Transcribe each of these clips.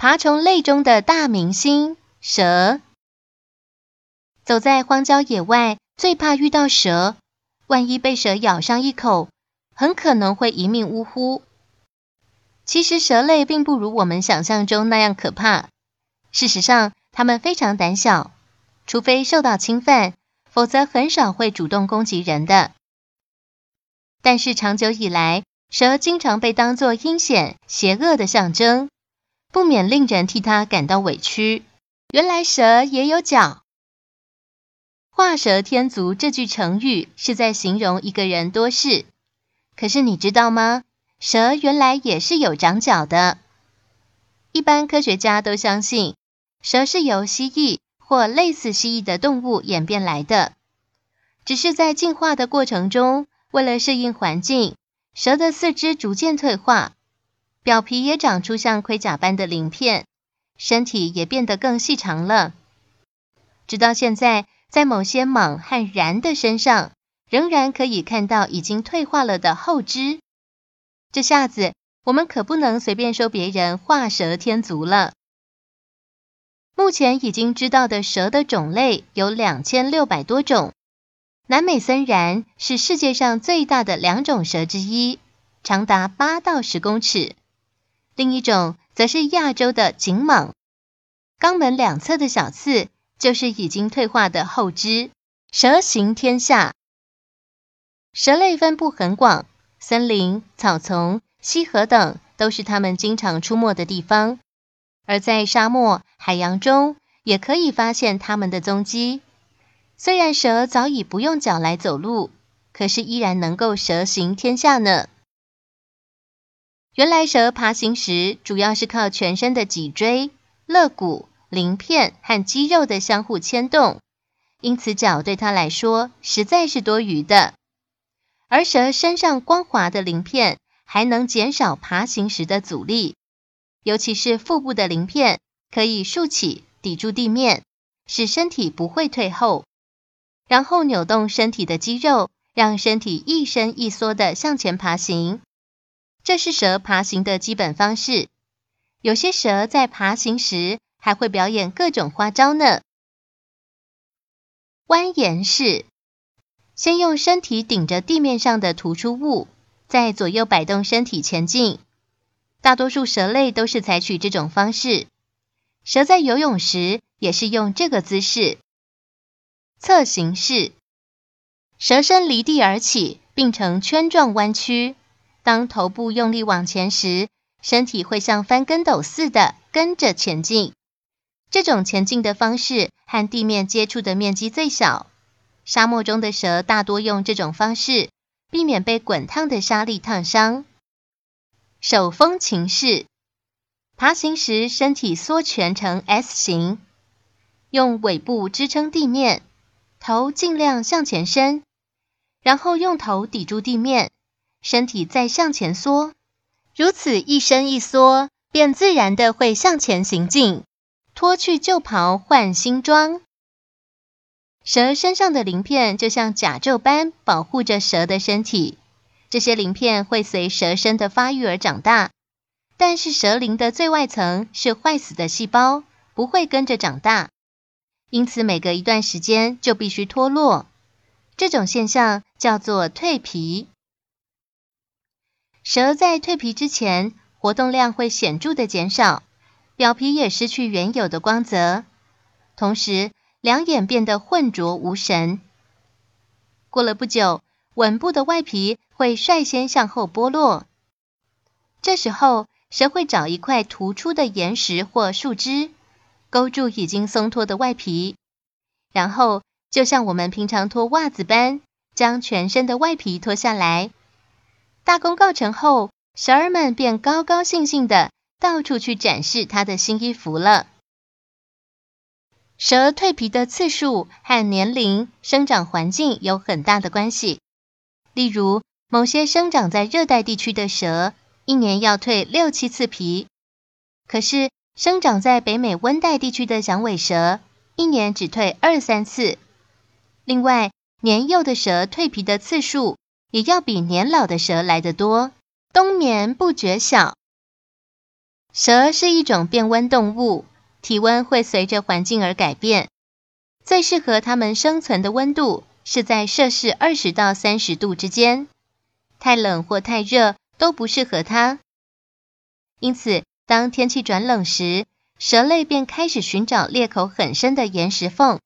爬虫类中的大明星蛇。走在荒郊野外，最怕遇到蛇。万一被蛇咬上一口，很可能会一命呜呼。其实蛇类并不如我们想象中那样可怕。事实上，它们非常胆小，除非受到侵犯，否则很少会主动攻击人的。但是长久以来，蛇经常被当作阴险、邪恶的象征，不免令人替他感到委屈。原来蛇也有脚。画蛇添足这句成语是在形容一个人多事，可是你知道吗？蛇原来也是有长角的。一般科学家都相信，蛇是由蜥蜴或类似蜥蜴的动物演变来的，只是在进化的过程中，为了适应环境，蛇的四肢逐渐退化，表皮也长出像盔甲般的鳞片，身体也变得更细长了，直到现在。在某些蟒和蚺的身上，仍然可以看到已经退化了的后肢。这下子，我们可不能随便说别人画蛇添足了。目前已经知道的蛇的种类有两千六百多种。南美森蚺是世界上最大的两种蛇之一，长达八到十公尺。另一种则是亚洲的锦蟒，肛门两侧的小刺。就是已经退化的后肢。蛇行天下，蛇类分布很广，森林、草丛、溪河等都是它们经常出没的地方。而在沙漠、海洋中，也可以发现它们的踪迹。虽然蛇早已不用脚来走路，可是依然能够蛇行天下呢。原来蛇爬行时，主要是靠全身的脊椎、肋骨。鳞片和肌肉的相互牵动，因此脚对它来说实在是多余的。而蛇身上光滑的鳞片还能减少爬行时的阻力，尤其是腹部的鳞片可以竖起抵住地面，使身体不会退后。然后扭动身体的肌肉，让身体一伸一缩的向前爬行。这是蛇爬行的基本方式。有些蛇在爬行时，还会表演各种花招呢。蜿蜒式，先用身体顶着地面上的突出物，再左右摆动身体前进。大多数蛇类都是采取这种方式。蛇在游泳时也是用这个姿势。侧行式，蛇身离地而起，并成圈状弯曲。当头部用力往前时，身体会像翻跟斗似的跟着前进。这种前进的方式和地面接触的面积最小。沙漠中的蛇大多用这种方式，避免被滚烫的沙粒烫伤。手风琴式，爬行时身体缩蜷成 S 形，用尾部支撑地面，头尽量向前伸，然后用头抵住地面，身体再向前缩。如此一伸一缩，便自然的会向前行进。脱去旧袍换新装，蛇身上的鳞片就像甲胄般保护着蛇的身体。这些鳞片会随蛇身的发育而长大，但是蛇鳞的最外层是坏死的细胞，不会跟着长大，因此每隔一段时间就必须脱落。这种现象叫做蜕皮。蛇在蜕皮之前，活动量会显著的减少。表皮也失去原有的光泽，同时两眼变得浑浊无神。过了不久，吻部的外皮会率先向后剥落。这时候，蛇会找一块突出的岩石或树枝，勾住已经松脱的外皮，然后就像我们平常脱袜子般，将全身的外皮脱下来。大功告成后，蛇儿们便高高兴兴的到处去展示它的新衣服了。蛇蜕皮的次数和年龄、生长环境有很大的关系。例如，某些生长在热带地区的蛇，一年要蜕六七次皮；可是，生长在北美温带地区的响尾蛇，一年只蜕二三次。另外，年幼的蛇蜕皮的次数也要比年老的蛇来得多，冬眠不觉晓。蛇是一种变温动物。体温会随着环境而改变，最适合它们生存的温度是在摄氏二十到三十度之间，太冷或太热都不适合它。因此，当天气转冷时，蛇类便开始寻找裂口很深的岩石缝，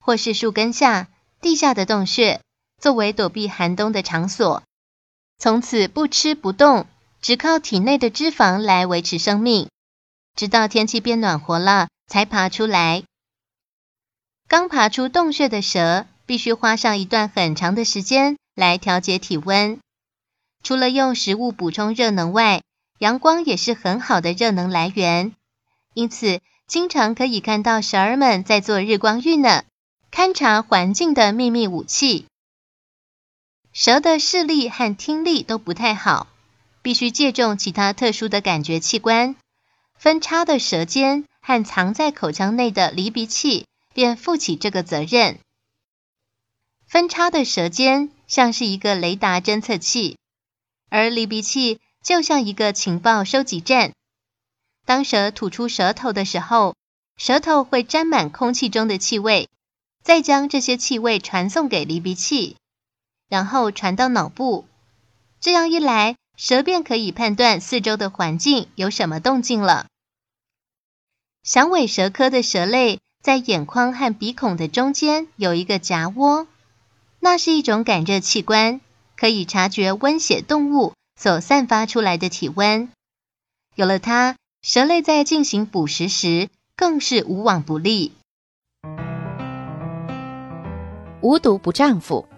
或是树根下、地下的洞穴，作为躲避寒冬的场所。从此不吃不动，只靠体内的脂肪来维持生命。直到天气变暖和了，才爬出来。刚爬出洞穴的蛇，必须花上一段很长的时间来调节体温。除了用食物补充热能外，阳光也是很好的热能来源。因此，经常可以看到蛇儿们在做日光浴呢，勘察环境的秘密武器。蛇的视力和听力都不太好，必须借重其他特殊的感觉器官。分叉的舌尖和藏在口腔内的离鼻器便负起这个责任。分叉的舌尖像是一个雷达侦测器，而离鼻器就像一个情报收集站。当蛇吐出舌头的时候，舌头会沾满空气中的气味，再将这些气味传送给离鼻器，然后传到脑部。这样一来，蛇便可以判断四周的环境有什么动静了。响尾蛇科的蛇类在眼眶和鼻孔的中间有一个夹窝，那是一种感热器官，可以察觉温血动物所散发出来的体温。有了它，蛇类在进行捕食时更是无往不利。无毒不丈夫。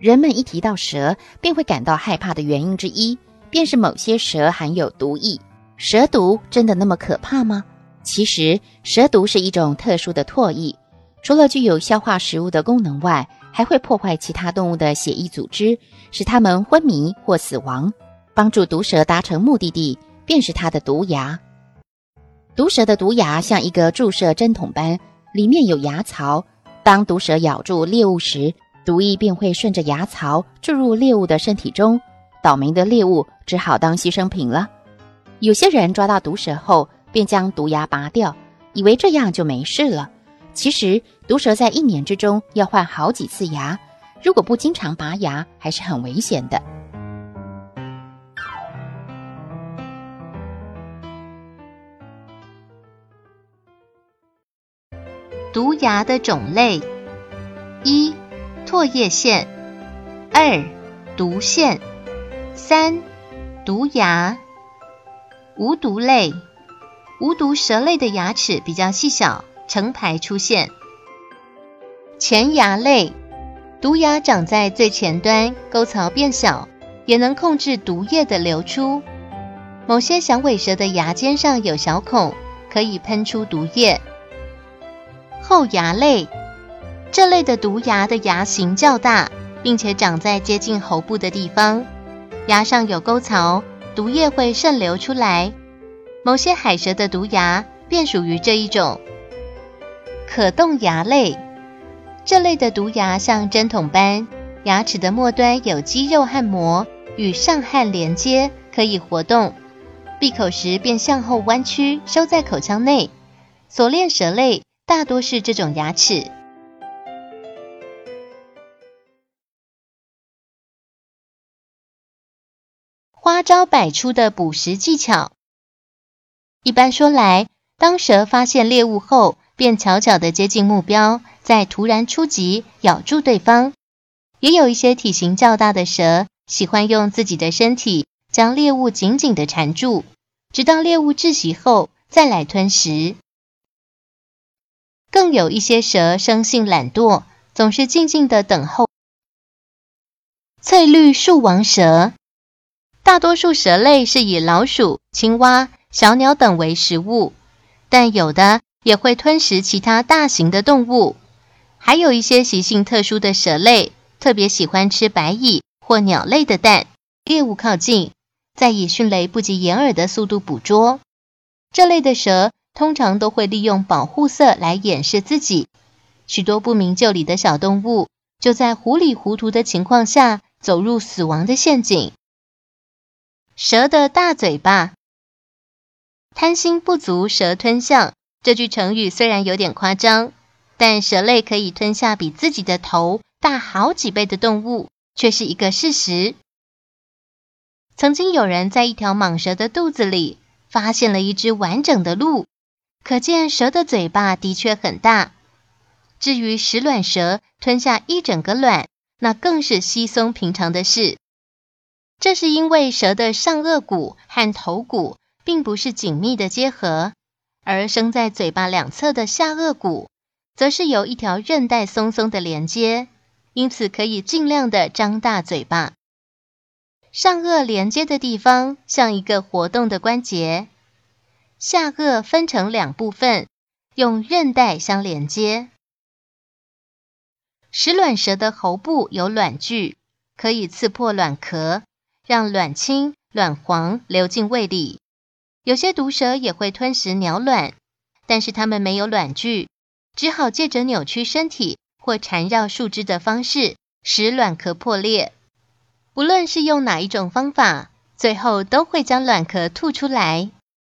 人们一提到蛇，便会感到害怕的原因之一，便是某些蛇含有毒液。蛇毒真的那么可怕吗？其实，蛇毒是一种特殊的唾液，除了具有消化食物的功能外，还会破坏其他动物的血液组织，使它们昏迷或死亡。帮助毒蛇达成目的地，便是它的毒牙。毒蛇的毒牙像一个注射针筒般，里面有牙槽。当毒蛇咬住猎物时，毒液便会顺着牙槽注入猎物的身体中，倒霉的猎物只好当牺牲品了。有些人抓到毒蛇后，便将毒牙拔掉，以为这样就没事了。其实，毒蛇在一年之中要换好几次牙，如果不经常拔牙，还是很危险的。毒牙的种类一。唾液腺，二毒腺，三毒牙。无毒类，无毒蛇类的牙齿比较细小，成排出现。前牙类，毒牙长在最前端，沟槽变小，也能控制毒液的流出。某些响尾蛇的牙尖上有小孔，可以喷出毒液。后牙类。这类的毒牙的牙形较大，并且长在接近喉部的地方，牙上有沟槽，毒液会渗流出来。某些海蛇的毒牙便属于这一种。可动牙类，这类的毒牙像针筒般，牙齿的末端有肌肉和膜与上颌连接，可以活动。闭口时便向后弯曲，收在口腔内。锁链蛇类大多是这种牙齿。花招百出的捕食技巧。一般说来，当蛇发现猎物后，便悄悄地接近目标，再突然出击，咬住对方。也有一些体型较大的蛇，喜欢用自己的身体将猎物紧紧地缠住，直到猎物窒息后再来吞食。更有一些蛇生性懒惰，总是静静地等候。翠绿树王蛇。大多数蛇类是以老鼠、青蛙、小鸟等为食物，但有的也会吞食其他大型的动物。还有一些习性特殊的蛇类，特别喜欢吃白蚁或鸟类的蛋。猎物靠近，再以迅雷不及掩耳的速度捕捉。这类的蛇通常都会利用保护色来掩饰自己。许多不明就里的小动物，就在糊里糊涂的情况下走入死亡的陷阱。蛇的大嘴巴，贪心不足蛇吞象。这句成语虽然有点夸张，但蛇类可以吞下比自己的头大好几倍的动物，却是一个事实。曾经有人在一条蟒蛇的肚子里发现了一只完整的鹿，可见蛇的嘴巴的确很大。至于食卵蛇吞下一整个卵，那更是稀松平常的事。这是因为蛇的上颚骨和头骨并不是紧密的结合，而生在嘴巴两侧的下颚骨，则是由一条韧带松松的连接，因此可以尽量的张大嘴巴。上颚连接的地方像一个活动的关节，下颚分成两部分，用韧带相连接。食卵蛇的喉部有卵具，可以刺破卵壳。让卵清、卵黄流进胃里。有些毒蛇也会吞食鸟卵，但是它们没有卵具，只好借着扭曲身体或缠绕树枝的方式使卵壳破裂。不论是用哪一种方法，最后都会将卵壳吐出来。